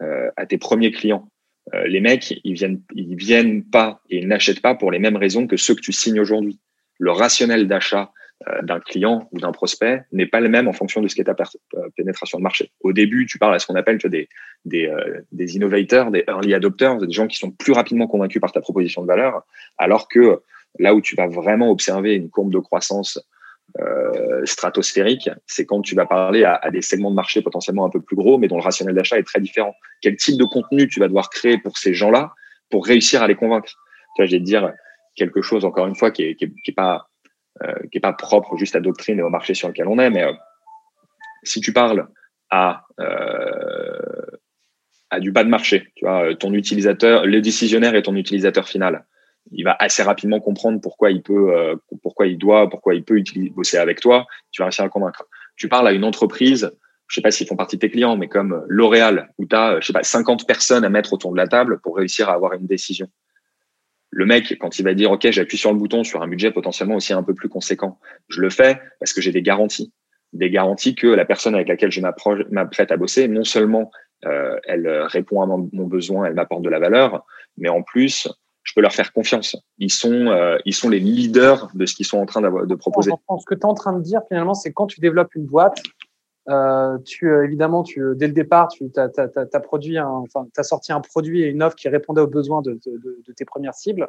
à tes premiers clients, euh, les mecs, ils viennent, ils viennent pas et ils n'achètent pas pour les mêmes raisons que ceux que tu signes aujourd'hui. Le rationnel d'achat euh, d'un client ou d'un prospect n'est pas le même en fonction de ce qu'est ta euh, pénétration de marché. Au début, tu parles à ce qu'on appelle des, des, des innovators, des early adopters, des gens qui sont plus rapidement convaincus par ta proposition de valeur, alors que là où tu vas vraiment observer une courbe de croissance euh, stratosphérique, c'est quand tu vas parler à, des segments de marché potentiellement un peu plus gros, mais dont le rationnel d'achat est très différent. Quel type de contenu tu vas devoir créer pour ces gens-là pour réussir à les convaincre? Tu vois, je vais te dire quelque chose encore une fois qui est, qui est, qui est pas euh, qui est pas propre juste à doctrine et au marché sur lequel on est, mais euh, si tu parles à euh, à du bas de marché, tu vois, ton utilisateur, le décisionnaire est ton utilisateur final il va assez rapidement comprendre pourquoi il peut, euh, pourquoi il doit, pourquoi il peut bosser avec toi. Tu vas réussir à le convaincre. Tu parles à une entreprise, je sais pas s'ils font partie de tes clients, mais comme L'Oréal, où tu as, je sais pas, 50 personnes à mettre autour de la table pour réussir à avoir une décision. Le mec, quand il va dire, OK, j'appuie sur le bouton sur un budget potentiellement aussi un peu plus conséquent, je le fais parce que j'ai des garanties. Des garanties que la personne avec laquelle je m'apprête à bosser, non seulement euh, elle répond à mon, mon besoin, elle m'apporte de la valeur, mais en plus, je peux leur faire confiance. Ils sont, euh, ils sont les leaders de ce qu'ils sont en train de proposer. Ce que tu es en train de dire finalement, c'est quand tu développes une boîte, euh, tu euh, évidemment, tu, dès le départ, tu as, produit enfin, as sorti un produit et une offre qui répondait aux besoins de, de, de, tes premières cibles.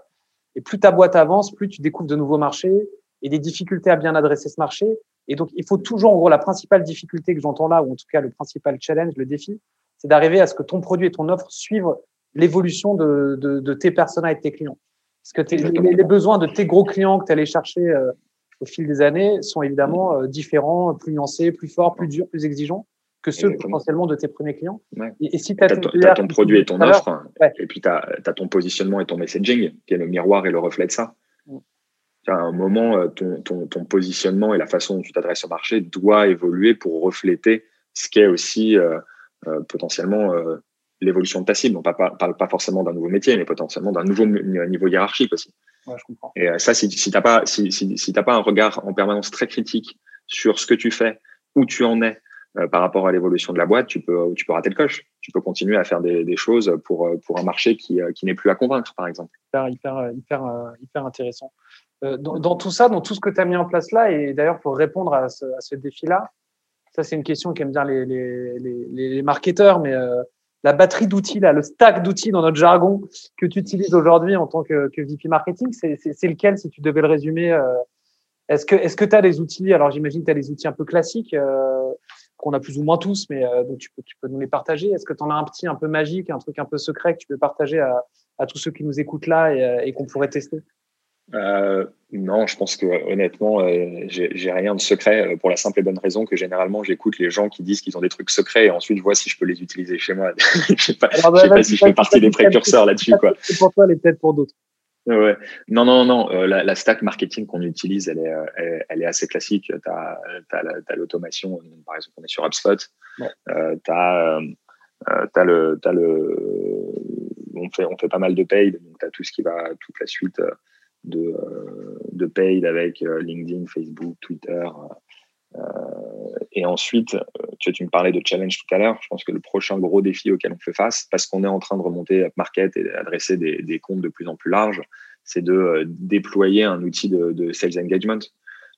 Et plus ta boîte avance, plus tu découvres de nouveaux marchés et des difficultés à bien adresser ce marché. Et donc, il faut toujours, en gros, la principale difficulté que j'entends là, ou en tout cas le principal challenge, le défi, c'est d'arriver à ce que ton produit et ton offre suivent l'évolution de, de, de, tes personas et de tes clients. Parce que les, les, besoins de tes gros clients que tu allais chercher euh, au fil des années sont évidemment euh, différents, plus nuancés, plus forts, plus durs, plus exigeants que ceux potentiellement de tes premiers clients. Et, si tu as, ton produit et ton offre, et puis tu as, ton positionnement et ton messaging, qui est le miroir et le reflet de ça. Mm. À un moment, euh, ton, ton, ton, positionnement et la façon dont tu t'adresses au marché doit évoluer pour refléter ce qu'est aussi euh, euh, potentiellement euh, l'évolution de ta cible. On ne parle pas forcément d'un nouveau métier, mais potentiellement d'un nouveau niveau hiérarchique aussi. Ouais, je comprends. Et ça, si, si tu n'as pas, si, si, si pas un regard en permanence très critique sur ce que tu fais, où tu en es, euh, par rapport à l'évolution de la boîte, tu peux, tu peux rater le coche. Tu peux continuer à faire des, des choses pour, pour un marché qui, qui n'est plus à convaincre, par exemple. Hyper, hyper, hyper, hyper intéressant. Euh, dans, dans, tout ça, dans tout ce que tu as mis en place là, et d'ailleurs pour répondre à ce, à ce défi-là, ça c'est une question qu'aiment bien les, les, les, les, marketeurs, mais euh, la batterie d'outils, là, le stack d'outils dans notre jargon que tu utilises aujourd'hui en tant que, VP marketing, c'est lequel si tu devais le résumer euh, Est-ce que est-ce tu as des outils? Alors j'imagine que tu as des outils un peu classiques euh, qu'on a plus ou moins tous, mais euh, donc tu peux, nous les partager. Est-ce que tu en as un petit un peu magique, un truc un peu secret que tu peux partager à, tous ceux qui nous écoutent là et, et qu'on pourrait tester? Euh, non, je pense que honnêtement, euh, j'ai rien de secret euh, pour la simple et bonne raison que généralement j'écoute les gens qui disent qu'ils ont des trucs secrets et ensuite je vois si je peux les utiliser chez moi. je sais pas, Alors, bah, sais pas si je fais partie des précurseurs là-dessus. C'est pour toi, les peut-être pour d'autres. Ouais. Non, non, non. Euh, la, la, stack marketing qu'on utilise, elle est, elle, elle, est assez classique. Tu as, as l'automation. Par exemple, on est sur HubSpot. Ouais. Tu as, as, le, as le, on fait, on fait pas mal de paid. Donc, tu as tout ce qui va, toute la suite de, euh, de paid avec euh, LinkedIn, Facebook, Twitter. Euh, et ensuite, tu, tu me parlais de challenge tout à l'heure. Je pense que le prochain gros défi auquel on fait face, parce qu'on est en train de remonter market et adresser des, des comptes de plus en plus larges, c'est de déployer un outil de, de, sales engagement.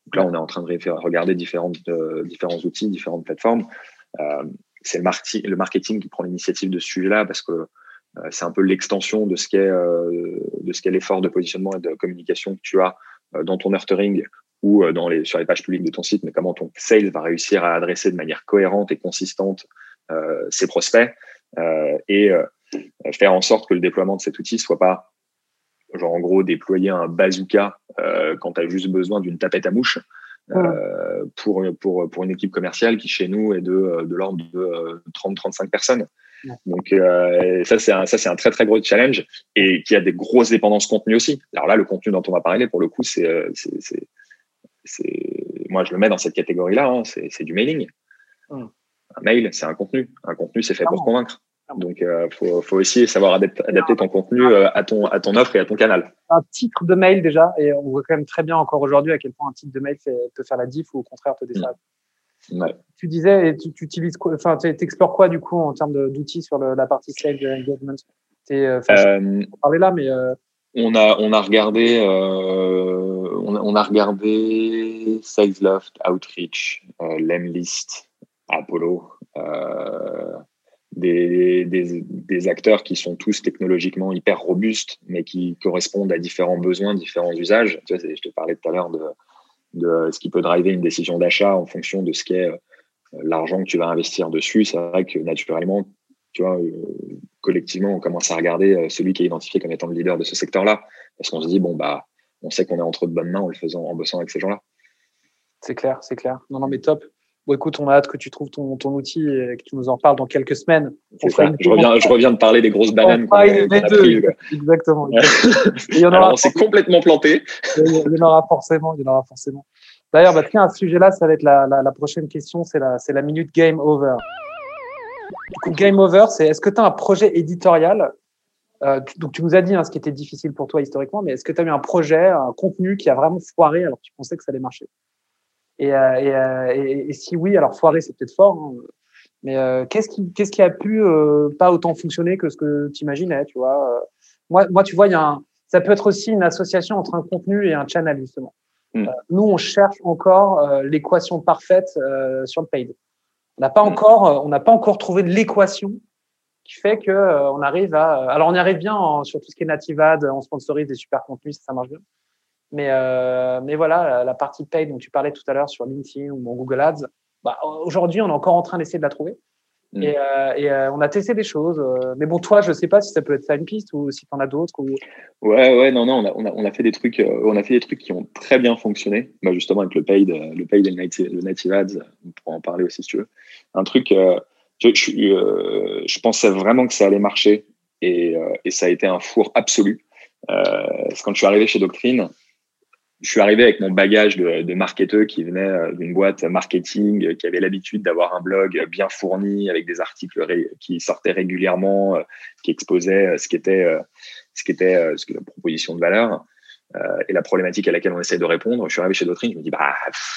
Donc là, on est en train de regarder différentes, différents outils, différentes plateformes. C'est le, le, marketing qui prend l'initiative de ce sujet-là parce que c'est un peu l'extension de ce qu'est euh, de ce qu'est l'effort de positionnement et de communication que tu as euh, dans ton nurturing ou dans les, sur les pages publiques de ton site, mais comment ton sales va réussir à adresser de manière cohérente et consistante euh, ses prospects euh, et euh, faire en sorte que le déploiement de cet outil soit pas genre en gros déployer un bazooka quand tu as juste besoin d'une tapette à mouche pour, pour, pour une équipe commerciale qui chez nous est de, de l'ordre de 30-35 personnes. Donc euh, ça c'est un ça c'est un très très gros challenge et qui a des grosses dépendances contenu aussi. Alors là le contenu dont on va parler pour le coup c'est euh, c'est c'est moi je le mets dans cette catégorie là hein, c'est c'est du mailing. Hum. Un mail c'est un contenu un contenu c'est fait pour convaincre. Donc euh, faut faut aussi savoir adapter, adapter ton contenu euh, à ton à ton offre et à ton canal. Un titre de mail déjà et on voit quand même très bien encore aujourd'hui à quel point un titre de mail fait, peut faire la diff ou au contraire te desservir. Tu disais, tu, tu utilises quoi, enfin, tu explores quoi du coup en termes d'outils sur le, la partie sales engagement? Euh, euh, parler là, mais euh... on a on a regardé euh, on, a, on, a, regardé Salesloft, Outreach, Lemlist, Apollo, des, des, des, acteurs qui sont tous technologiquement hyper robustes, mais qui correspondent à différents besoins, différents usages. Tu vois, je te parlais tout à l'heure de de ce qui peut driver une décision d'achat en fonction de ce qu'est euh, l'argent que tu vas investir dessus. C'est vrai que naturellement, tu vois, euh, collectivement, on commence à regarder euh, celui qui est identifié comme étant le leader de ce secteur-là, parce qu'on se dit bon bah, on sait qu'on est entre de bonnes mains en le faisant, en bossant avec ces gens-là. C'est clair, c'est clair. Non, non, mais top. Bon, écoute, on a hâte que tu trouves ton, ton outil et que tu nous en parles dans quelques semaines. Je reviens, je reviens de parler des grosses bananes. On les deux. Exactement. il y en aura on s'est complètement planté. Il y en aura forcément. Il y en aura forcément. D'ailleurs, bah, tiens, à ce sujet-là, ça va être la, la, la prochaine question. C'est la, c'est la minute game over. Game over, c'est est-ce que tu as un projet éditorial? Euh, donc, tu nous as dit hein, ce qui était difficile pour toi historiquement, mais est-ce que tu as eu un projet, un contenu qui a vraiment foiré alors que tu pensais que ça allait marcher? Et, euh, et, euh, et, si oui, alors foirer, c'est peut-être fort, hein, mais euh, qu'est-ce qui, qu'est-ce qui a pu pas autant fonctionner que ce que tu imaginais, tu vois moi, moi, tu vois, il y a un, ça peut être aussi une association entre un contenu et un channel justement. Mm. nous, on cherche encore l'équation parfaite sur le paid. On n'a pas mm. encore, on n'a pas encore trouvé l'équation qui fait que on arrive à. Alors, on y arrive bien en, sur tout ce qui est native ad, on sponsorise des super contenus, ça, ça marche bien. Mais, euh, mais voilà, la partie paid dont tu parlais tout à l'heure sur LinkedIn ou Google Ads, bah, aujourd'hui, on est encore en train d'essayer de la trouver. Mm. Et, euh, et euh, on a testé des choses. Euh, mais bon, toi, je sais pas si ça peut être ça une piste ou si tu en as d'autres. Ou... Ouais, ouais, non, non, on a, on a, on a, fait des trucs, on a fait des trucs qui ont très bien fonctionné. Bah, justement, avec le paid, le paid et le native, le native ads, on pourra en parler aussi si tu veux. Un truc, je, je, je, pensais vraiment que ça allait marcher et, et ça a été un four absolu. quand je suis arrivé chez Doctrine, je suis arrivé avec mon bagage de, de marketeur qui venait euh, d'une boîte marketing, euh, qui avait l'habitude d'avoir un blog bien fourni avec des articles qui sortaient régulièrement, euh, qui exposaient ce qui était ce qui était ce qui la proposition de valeur et la problématique à laquelle on essaie de répondre. Je suis arrivé chez Doctrine, je me dis bah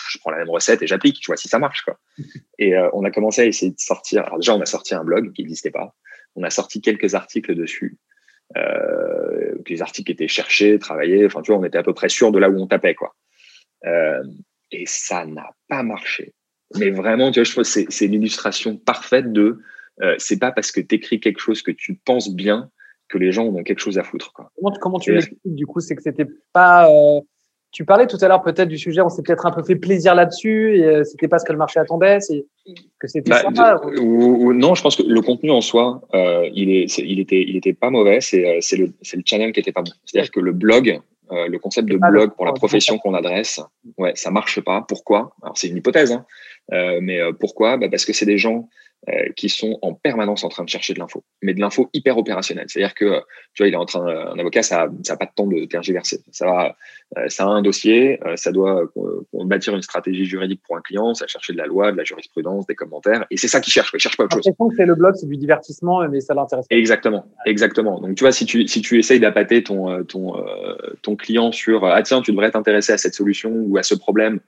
je prends la même recette et j'applique, je vois si ça marche quoi. Et on a commencé à essayer de sortir. Alors déjà on a sorti un blog qui n'existait pas. On a sorti quelques articles dessus. Euh, les articles étaient cherchés, travaillés. Enfin, tu vois, on était à peu près sûr de là où on tapait, quoi. Euh, et ça n'a pas marché. Mais vraiment, tu vois, je trouve que c'est l'illustration parfaite de euh, c'est pas parce que tu écris quelque chose que tu penses bien que les gens ont quelque chose à foutre. Quoi. Comment, comment tu l'expliques du coup C'est que c'était pas euh, tu parlais tout à l'heure peut-être du sujet, on s'est peut-être un peu fait plaisir là-dessus, et euh, c'était pas ce que le marché attendait, c'est que c'était bah. Ou, non, je pense que le contenu en soi, euh, il, est, il était, il était pas mauvais. C'est, euh, le, c'est le channel qui était pas bon. C'est-à-dire que le blog, euh, le concept de blog pour la profession qu'on adresse, ouais, ça marche pas. Pourquoi? Alors c'est une hypothèse, hein. euh, mais pourquoi? Bah Parce que c'est des gens euh, qui sont en permanence en train de chercher de l'info, mais de l'info hyper opérationnelle. C'est-à-dire que, tu vois, il est en train, un avocat, ça n'a pas de temps de tergiverser. Ça, va, euh, ça a un dossier, euh, ça doit bâtir une stratégie juridique pour un client, ça chercher de la loi, de la jurisprudence, des commentaires, et c'est ça qu'il cherche. Il cherche pas autre chose. que c'est le blog, c'est du divertissement, mais ça l'intéresse pas. Exactement, exactement. Donc, tu vois, si tu si tu essayes d'appâter ton ton ton client sur ah tiens, tu devrais t'intéresser à cette solution ou à ce problème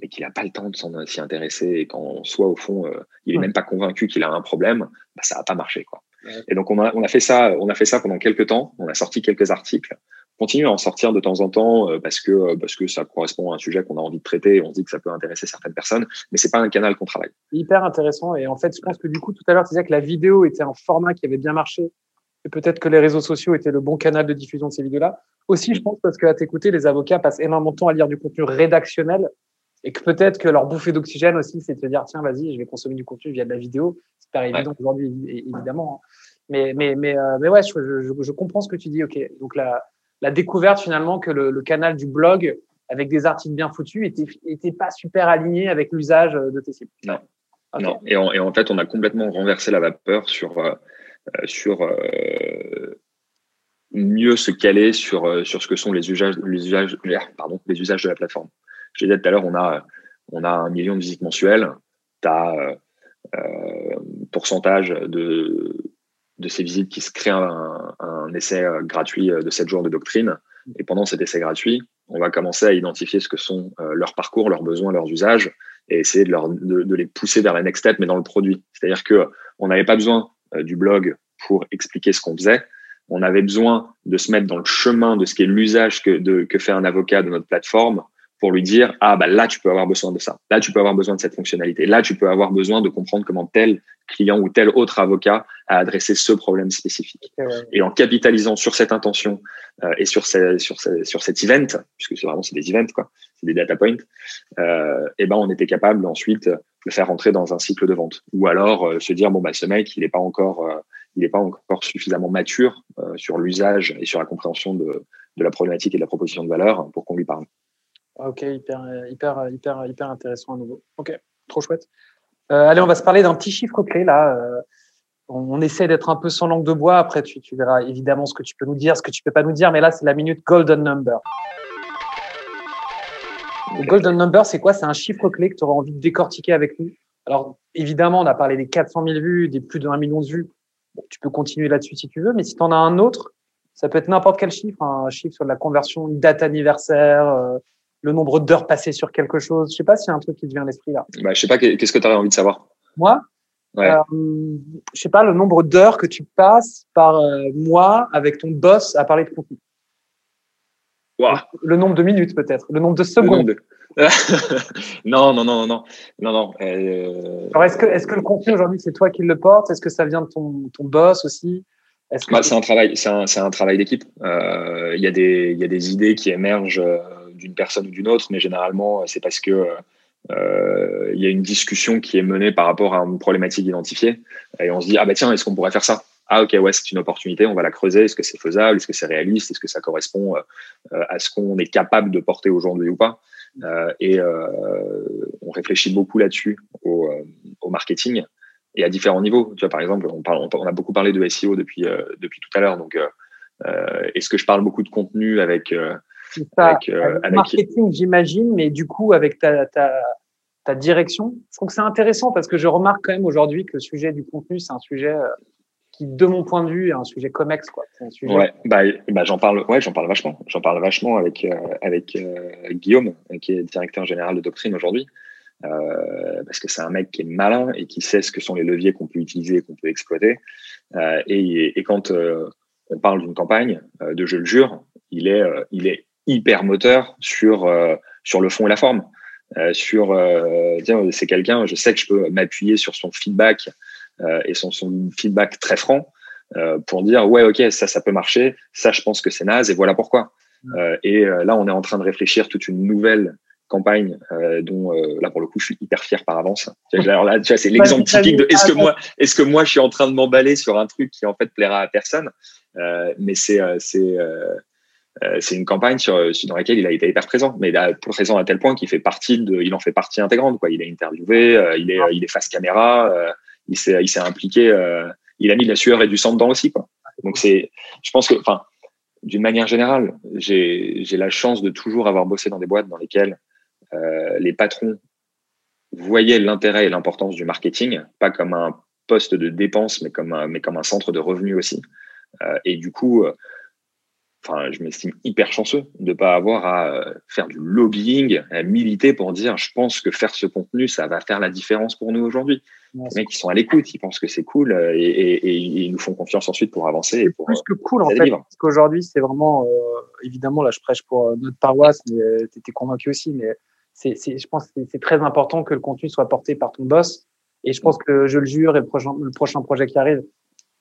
mais qu'il n'a pas le temps de s'y intéresser et qu'en soit au fond euh, il est même pas convaincu qu'il a un problème, bah, ça n'a pas marché quoi. Et donc on a, on a fait ça, on a fait ça pendant quelques temps. On a sorti quelques articles, on continue à en sortir de temps en temps euh, parce que euh, parce que ça correspond à un sujet qu'on a envie de traiter et on se dit que ça peut intéresser certaines personnes, mais c'est pas un canal qu'on travaille. Hyper intéressant et en fait je pense que du coup tout à l'heure tu disais que la vidéo était un format qui avait bien marché et peut-être que les réseaux sociaux étaient le bon canal de diffusion de ces vidéos-là. Aussi, je pense parce qu'à t'écouter, les avocats passent énormément de temps à lire du contenu rédactionnel et que peut-être que leur bouffée d'oxygène aussi, c'est de se dire tiens, vas-y, je vais consommer du contenu via de la vidéo. C'est pas évident aujourd'hui, évidemment. Hein. Mais, mais, mais, euh, mais ouais, je, je, je, comprends ce que tu dis. Ok, donc la, la découverte finalement que le, le, canal du blog avec des articles bien foutus était, était pas super aligné avec l'usage de tes sites. Non. Non. Et en, et en, fait, on a complètement renversé la vapeur sur, euh, sur euh, mieux se caler sur, euh, sur ce que sont les usages, les usages, pardon, les usages de la plateforme. Je disais tout à l'heure, on a, un million de visites mensuelles. Tu as euh, euh, pourcentage de, ces visites qui se créent un, un essai euh, gratuit de 7 jours de doctrine. Et pendant cet essai gratuit, on va commencer à identifier ce que sont leurs parcours, leurs besoins, leurs usages et essayer de, les pousser vers la next step, mais dans le produit. C'est-à-dire que on n'avait pas besoin du blog pour expliquer ce qu'on faisait. On avait besoin de se mettre dans le chemin de ce qui est l'usage que fait un avocat de notre plateforme pour lui dire ah bah là tu peux avoir besoin de ça, là tu peux avoir besoin de cette fonctionnalité, là tu peux avoir besoin de comprendre comment tel client ou tel autre avocat a adressé ce problème spécifique. Et en capitalisant sur cette intention euh, et sur ces, sur ces, sur cet event, puisque c'est vraiment c'est des events quoi, c'est des data points, euh, et ben on était capable ensuite de le faire rentrer dans un cycle de vente. Ou alors euh, se dire bon bah ce mec il n'est pas encore euh, il n'est pas encore suffisamment mature sur l'usage et sur la compréhension de, de la problématique et de la proposition de valeur pour qu'on lui parle. Ok, hyper, hyper, hyper, hyper intéressant à nouveau. Ok, trop chouette. Euh, allez, on va se parler d'un petit chiffre clé là. Euh, on, essaie d'être un peu sans langue de bois. Après, tu, tu, verras évidemment ce que tu peux nous dire, ce que tu peux pas nous dire. Mais là, c'est la minute golden number. Le golden number, c'est quoi? C'est un chiffre clé que tu auras envie de décortiquer avec nous. Alors, évidemment, on a parlé des 400 000 vues, des plus de 1 million de vues. tu peux continuer là-dessus si tu veux. Mais si tu en as un autre, ça peut être n'importe quel chiffre, un chiffre sur la conversion, une date anniversaire, euh, le nombre d'heures passées sur quelque chose. Je sais pas s'il y a un truc qui te vient à l'esprit là. Bah, je sais pas, qu'est-ce que tu aurais envie de savoir? Moi? Ouais. euh, Je sais pas, le nombre d'heures que tu passes par euh, mois avec ton boss à parler de contenu. Wow. Le nombre de minutes peut-être, le nombre de secondes. non, non, non, non, non, non. Euh... Alors, est-ce que, est-ce que le contenu aujourd'hui, c'est toi qui le portes? Est-ce que ça vient de ton, ton boss aussi? -ce bah, c'est un travail, c'est un, un, travail d'équipe. Euh, il y a des, il y a des idées qui émergent d'une personne ou d'une autre, mais généralement, euh, c'est parce que euh, il y a une discussion qui est menée par rapport à une problématique identifiée. Et on se dit ah bah tiens est-ce qu'on pourrait faire ça? Ah ok ouais c'est une opportunité on va la creuser. Est-ce que c'est faisable? Est-ce que c'est réaliste? Est-ce que ça correspond euh, à ce qu'on est capable de porter aujourd'hui ou pas? Euh, et on réfléchit beaucoup là-dessus au, marketing et à différents niveaux. Tu vois par exemple on, a beaucoup parlé de SEO depuis depuis tout à l'heure. Donc est-ce que je parle beaucoup de contenu avec avec, euh, marketing, j'imagine, mais du coup, avec ta, ta, ta direction. Je trouve que c'est intéressant parce que je remarque quand même aujourd'hui que le sujet du contenu, c'est un sujet euh, qui, de mon point de vue, est un sujet comex. Quoi. Un sujet... Ouais, bah, bah, j'en parle, ouais, j'en parle vachement. J'en parle vachement avec, euh, avec euh, Guillaume, qui est directeur général de Doctrine aujourd'hui. Euh, parce que c'est un mec qui est malin et qui sait ce que sont les leviers qu'on peut utiliser et qu'on peut exploiter. et, et, quand on parle d'une campagne de Je le jure, il est, il est hyper moteur sur euh, sur le fond et la forme. Euh, sur euh, c'est quelqu'un, je sais que je peux m'appuyer sur son feedback et son, son feedback très franc pour dire ouais ok ça ça peut marcher, ça je pense que c'est naze et voilà pourquoi. et là on est en train de réfléchir toute une nouvelle campagne dont là pour le coup je suis hyper fier par avance. Alors là, tu vois, c'est l'exemple typique de est-ce que moi est-ce que moi je suis en train de m'emballer sur un truc qui en fait plaira à personne, mais c'est c'est euh, c'est une campagne sur, dans laquelle il a été hyper présent, mais il a présent à tel point qu'il en fait partie intégrante. Il est interviewé, euh, il est, face caméra, euh, il s'est, impliqué, il a mis de la sueur et du sang dedans aussi. Donc c'est, je pense que, enfin, d'une manière générale, j'ai, la chance de toujours avoir bossé dans des boîtes dans lesquelles les patrons voyaient l'intérêt et l'importance du marketing, pas comme un poste de dépense, mais comme un centre de revenus aussi. et du coup, enfin, je m'estime hyper chanceux de pas avoir à euh, faire du lobbying, à militer pour dire, je pense que faire ce contenu, ça va faire la différence pour nous aujourd'hui. les mecs, ils sont à l'écoute, ils pensent que c'est cool euh, et, ils nous font confiance ensuite pour avancer. Et pour, plus que cool, en fait, parce qu'aujourd'hui, c'est vraiment, euh, évidemment, là, je prêche pour notre paroisse, mais tu étais convaincu aussi, mais c'est, je pense que c'est très important que le contenu soit porté par ton boss. Et je pense que, je le jure, et le prochain, le prochain projet qui arrive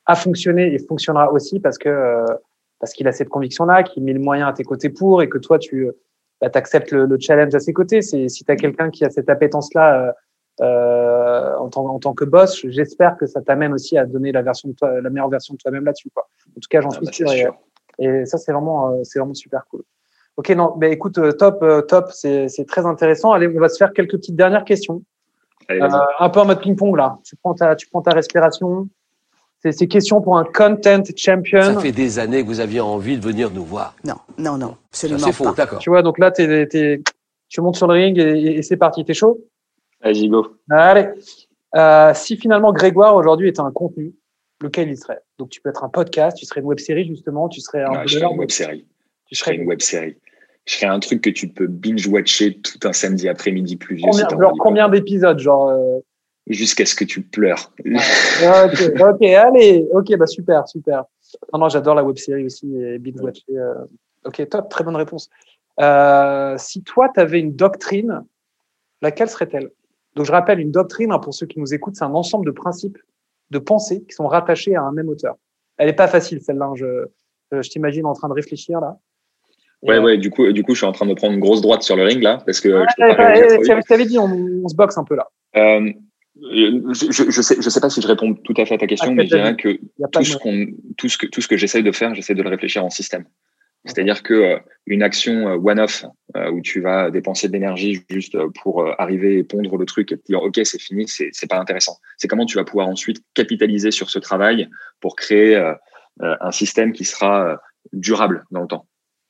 a fonctionné et fonctionnera aussi parce que parce qu'il a cette conviction-là, qu'il met le moyen à tes côtés pour et que toi, tu bah, acceptes le, le, challenge à ses côtés. C'est si tu as quelqu'un qui a cette appétence-là euh, euh, en, tant, en tant que boss, j'espère que ça t'amène aussi à donner la version de toi, la meilleure version de toi-même là-dessus. Quoi. En tout cas, j'en ah, suis bah, sûr, sûr. Et, ça, c'est vraiment, euh, c'est vraiment super cool. Ok, non, mais écoute, euh, top, euh, top, c'est très intéressant. Allez, on va se faire quelques petites dernières questions. Allez, un peu en mode ping-pong là. Tu prends ta, tu prends ta respiration. C'est questions pour un content champion. Ça fait des années que vous aviez envie de venir nous voir. Non, non, non, absolument C'est faux, d'accord. Tu vois, donc là, tu montes sur le ring et, c'est parti. T'es chaud? Vas-y, go. Allez. Euh, si finalement Grégoire aujourd'hui était un contenu, lequel il serait? Donc tu peux être un podcast, tu serais une web série justement, tu serais un. je serais une web série. Tu serais une web série. Je serais un truc que tu peux binge-watcher tout un samedi après-midi pluvieux. Combien, genre combien d'épisodes Genre. Euh, jusqu'à ce que tu pleures. ok, allez, ok, bah super, super. Non, non, j'adore la web série aussi et Watch. Euh, ok, top, très bonne réponse. Euh, si toi, tu avais une doctrine, laquelle serait-elle? Donc, je rappelle, une doctrine, hein, pour ceux qui nous écoutent, c'est un ensemble de principes, de pensées qui sont rattachés à un même auteur. Elle est pas facile, celle-là. Hein, je, je t'imagine en train de réfléchir là. Ouais, ouais, du coup, du coup, je suis en train de prendre une grosse droite sur le ring là, parce que. je t'avais dit, on, se boxe un peu là. Euh, euh, je, je, sais, je sais pas si je réponds tout à fait à ta question, mais je dirais que tout ce, qu'on, tout ce que tout ce que j'essaye de faire, j'essaie de le réfléchir en système. C'est-à-dire que euh, une action euh, one-off où tu vas dépenser de l'énergie juste pour arriver et pondre le truc et te dire ok c'est fini, c'est c'est pas intéressant. C'est comment tu vas pouvoir ensuite capitaliser sur ce travail pour créer un système qui sera durable dans le temps.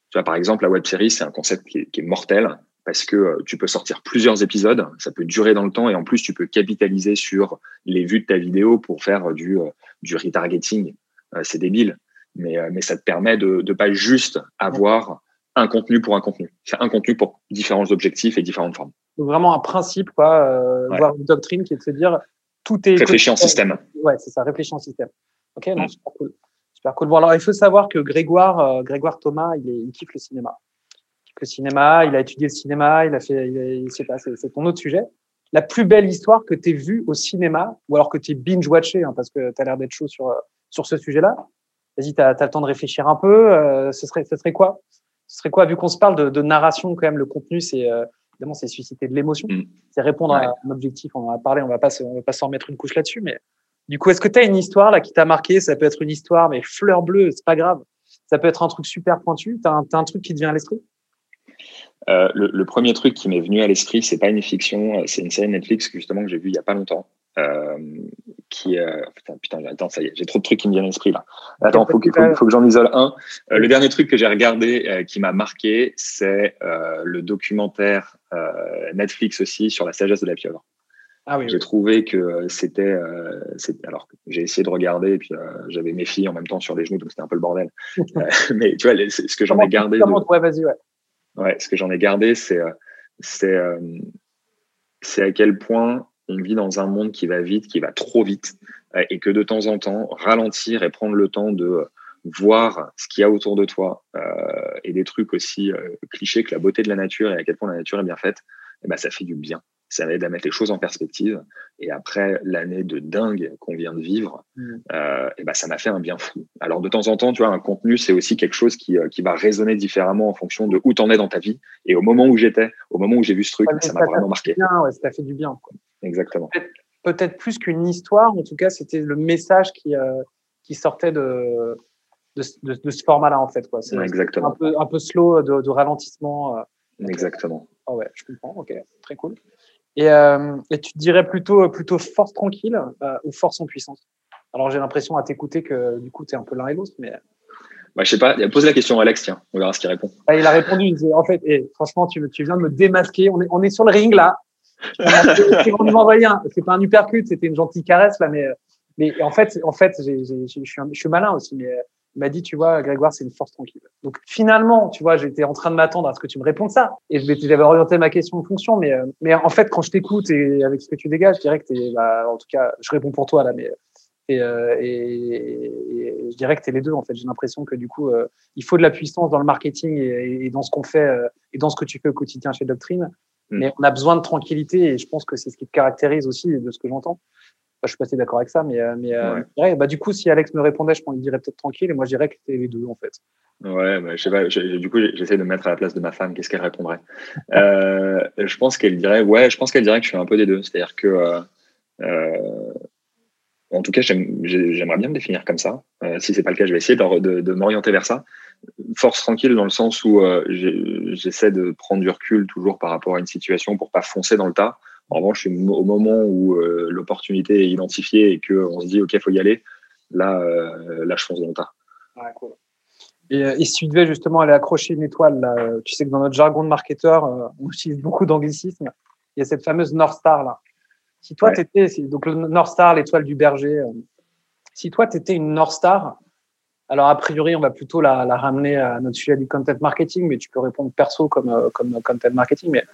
Tu vois par exemple la web série c'est un concept qui est, qui est mortel parce que euh, tu peux sortir plusieurs épisodes, ça peut durer dans le temps et en plus tu peux capitaliser sur les vues de ta vidéo pour faire du, euh, du retargeting. Euh, c'est débile, mais, mais ça te permet de ne pas juste avoir un contenu pour un contenu. C'est un contenu pour différents objectifs et différentes formes. Donc vraiment un principe, quoi, euh, voire une doctrine qui est de se dire tout est réfléchi en système. Ouais, c'est ça, réfléchi en système. Ok, non, mm. super cool. Super cool. Bon alors il faut savoir que Grégoire, Grégoire Thomas, il, est, il kiffe le cinéma le cinéma, il a étudié le cinéma, il a fait, il, sait pas, c'est ton autre sujet. La plus belle histoire que tu aies vue au cinéma, ou alors que tu binge-watché, hein, parce que tu as l'air d'être chaud sur, sur ce sujet-là. Vas-y, tu as, le temps de réfléchir un peu. Euh, ce, serait, ce serait quoi? Ce serait quoi, vu qu'on se parle de, de, narration, quand même, le contenu, c'est euh, évidemment, c'est susciter de l'émotion, Mm. c'est répondre Ouais. à un objectif. On en a parlé, on va pas, on va pas s'en mettre une couche là-dessus, mais du coup, est-ce que tu as une histoire là qui t'a marqué? Ça peut être une histoire, mais fleur bleue, c'est pas grave. Ça peut être un truc super pointu. T'as un, t'as un truc qui te vient à l'esprit? Euh, le, le premier truc qui m'est venu à l'esprit, c'est pas une fiction, euh, c'est une série Netflix justement que j'ai vue il y a pas longtemps. Euh, qui euh, putain, putain, attends, ça y est, j'ai trop de trucs qui me viennent à l'esprit là. Attends, faut que, faut, faut que j'en isole un. Euh, le dernier truc que j'ai regardé euh, qui m'a marqué, c'est euh, le documentaire euh, Netflix aussi sur la sagesse de la pieuvre. Ah oui. J'ai trouvé que c'était, euh, alors j'ai essayé de regarder et puis euh, j'avais mes filles en même temps sur les genoux, donc c'était un peu le bordel. Euh, mais tu vois, les- ce que j'en ai gardé, de- Comment- Ouais, vas-y, ouais. Ce que j'en ai gardé, c'est euh, euh, c'est à quel point on vit dans un monde qui va vite, qui va trop vite, euh, et que de temps en temps, ralentir et prendre le temps de voir ce qu'il y a autour de toi et des trucs aussi clichés que la beauté de la nature et à quel point la nature est bien faite, eh ben, ça fait du bien. Ça aide à mettre les choses en perspective. Et après l'année de dingue qu'on vient de vivre, Mm. euh, eh ben, ça m'a fait un bien fou. Alors de temps en temps, tu vois, un contenu, c'est aussi quelque chose qui, euh, qui va résonner différemment en fonction de où t'en es dans ta vie. Et au moment où j'étais, au moment où j'ai vu ce truc, Ouais, ça m'a vraiment marqué. Bien, ouais, ça fait du bien. quoi. Exactement. Peut-être plus qu'une histoire, en tout cas, c'était le message qui, euh, qui sortait de, de, ce- de- de ce format-là, en fait. quoi. Un exactement. peu, un peu slow de, ralentissement. euh. Exactement. Ah ouais, je comprends. Ok, très cool. Et, euh, et tu te dirais plutôt, plutôt force tranquille euh, ou force en puissance? Alors j'ai l'impression à t'écouter que du coup tu es un peu l'un et l'autre, mais Bah, je sais pas, pose la question à Alex, tiens, on verra ce qu'il répond. Ah, il a répondu. il disait, en fait, et franchement, tu, tu viens de me démasquer. On est, on est sur le ring là. C'est un- C'est pas un uppercut, c'était une gentille caresse là, mais mais en fait, en fait, je suis un- je suis malin aussi, mais euh, m'a dit, tu vois, Grégoire, c'est une force tranquille. Donc finalement, tu vois, j'étais en train de m'attendre à ce que tu me répondes ça, et j'avais orienté ma question en fonction, mais euh, mais en fait, quand je t'écoute et avec ce que tu dégages, je dirais que t'es, bah, en tout cas, je réponds pour toi là, mais et, euh, et, et je dirais que tu es les deux en fait. J'ai l'impression que du coup, euh, il faut de la puissance dans le marketing et, et dans ce qu'on fait euh, et dans ce que tu fais au quotidien chez Doctrine. Mm. Mais on a besoin de tranquillité et je pense que c'est ce qui te caractérise aussi de ce que j'entends. Je suis pas assez d'accord avec ça, mais, euh, mais euh, Ouais. ouais, bah, du coup, si Alex me répondait, je pense qu'il dirait peut-être tranquille et moi je dirais que t'es les deux en fait. Ouais, bah, je sais pas, du coup, j'essaie de me mettre à la place de ma femme, qu'est-ce qu'elle répondrait? Euh, Je pense qu'elle dirait, ouais, je pense qu'elle dirait que je suis un peu des deux. C'est-à-dire que, euh, euh, en tout cas, j'aime- j'ai- j'aimerais bien me définir comme ça. Si c'est pas le cas, je vais essayer de, de- de m'orienter vers ça. Force tranquille dans le sens où j'essaie de prendre du recul toujours par rapport à une situation pour pas foncer dans le tas. En revanche, au moment où euh, l'opportunité est identifiée et qu'on se dit, OK, faut y aller, là, euh, là, je fonce dans le tas. Ouais, cool. Et, euh, et si tu devais justement aller accrocher une étoile, là, euh, tu sais que dans notre jargon de marketeur, on utilise beaucoup d'anglicisme. Il y a cette fameuse North Star là. Si toi Ouais. t'étais, donc le North Star, l'étoile du berger. si toi t'étais une North Star, alors a priori on va plutôt la, la ramener à notre sujet du content marketing, mais tu peux répondre perso comme comme content marketing. Mais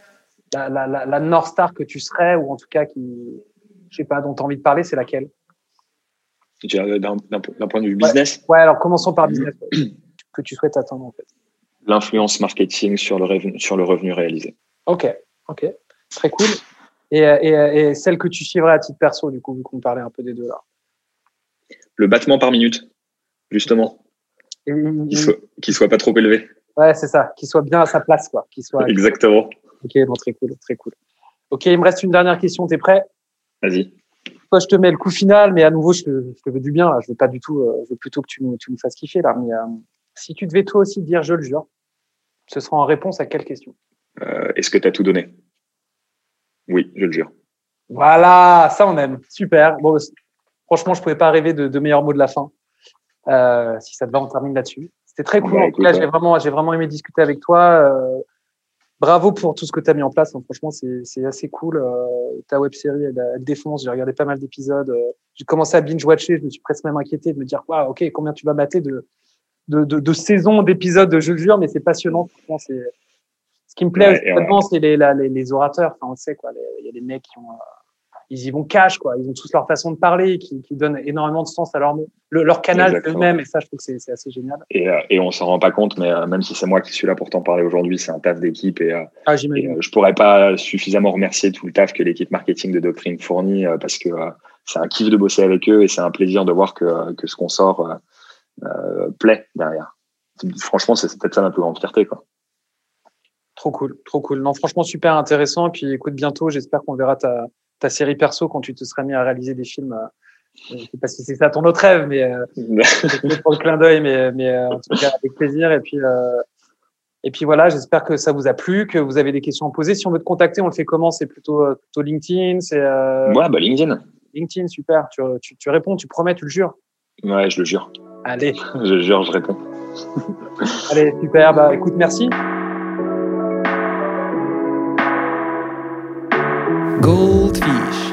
la, la, la, la North Star que tu serais ou en tout cas qui, je sais pas, dont tu as envie de parler, c'est laquelle? D'un point de vue business, Ouais, alors commençons par business que tu souhaites atteindre en fait. l'influence marketing sur le, revenu, sur le revenu réalisé. Ok, ok, très cool. Et, et, et celle que tu suivrais à titre perso, du coup, vu qu'on parlait un peu des deux là. Le battement par minute, justement, Et- qui soit, soit pas trop élevé. ouais, c'est ça, qu'il soit bien à sa place, quoi. Qu'il soit. Exactement. Ok, bon, très cool, très cool. Ok, il me reste une dernière question. T'es prêt? Vas-y. Toi, je te mets le coup final, mais à nouveau, je te, je te veux du bien. Là. Je veux pas du tout. euh, je veux plutôt que tu nous fasses kiffer là. Mais euh, si tu devais toi aussi dire, je le jure, ce sera en réponse à quelle question? Euh, Est-ce que tu as tout donné? Oui, je le jure. Voilà, ça on aime. Super. Bon, franchement, je pouvais pas rêver de, de meilleurs mots de la fin. Si ça te va, on termine là-dessus. C'était très cool. Ouais. j'ai vraiment, j'ai vraiment aimé discuter avec toi. Bravo pour tout ce que tu as mis en place. hein. Franchement, c'est assez cool. Euh, ta web série, elle, elle défonce. J'ai regardé pas mal d'épisodes. Euh, j'ai commencé à binge-watcher. Je me suis presque même inquiété de me dire, waouh, ok, combien tu vas mater de, de, de, de saisons d'épisodes, je le jure, mais c'est passionnant. Franchement, c'est ce qui me plaît Ouais, c'est les, les, les orateurs. Enfin, on sait quoi. Il y a des mecs qui ont, euh, ils y vont cash quoi. Ils ont tous leur façon de parler, qui, qui donnent énormément de sens à leur. Le- leur canal eux-mêmes, et ça, je trouve que c'est assez génial. Et, euh, et on s'en rend pas compte, mais euh, même si c'est moi qui suis là pour t'en parler aujourd'hui, c'est un taf d'équipe et, euh, Ah, et euh, je pourrais pas suffisamment remercier tout le taf que l'équipe marketing de Doctrine fournit euh, parce que c'est un kiff de bosser avec eux et c'est un plaisir de voir que, que ce qu'on sort plaît derrière. Franchement, c'est c'est peut-être ça ma plus grande fierté. Quoi. Trop cool, trop cool. Non, franchement, super intéressant. Et puis, écoute, bientôt, j'espère qu'on verra ta, ta série perso quand tu te seras mis à réaliser des films. Euh, je sais pas si c'est ça ton autre rêve, mais euh, pour le clin d'œil, mais, mais euh, en tout cas, avec plaisir. Et puis, euh, et puis voilà, j'espère que ça vous a plu, que vous avez des questions à poser. Si on veut te contacter, on le fait comment? C'est plutôt, euh, plutôt LinkedIn c'est, euh, Ouais, bah LinkedIn. LinkedIn, super. Tu, tu, tu réponds, tu promets, tu le jures? Ouais, je le jure. Allez, Je jure, je réponds. allez, super. Bah, écoute, merci. Goldfish.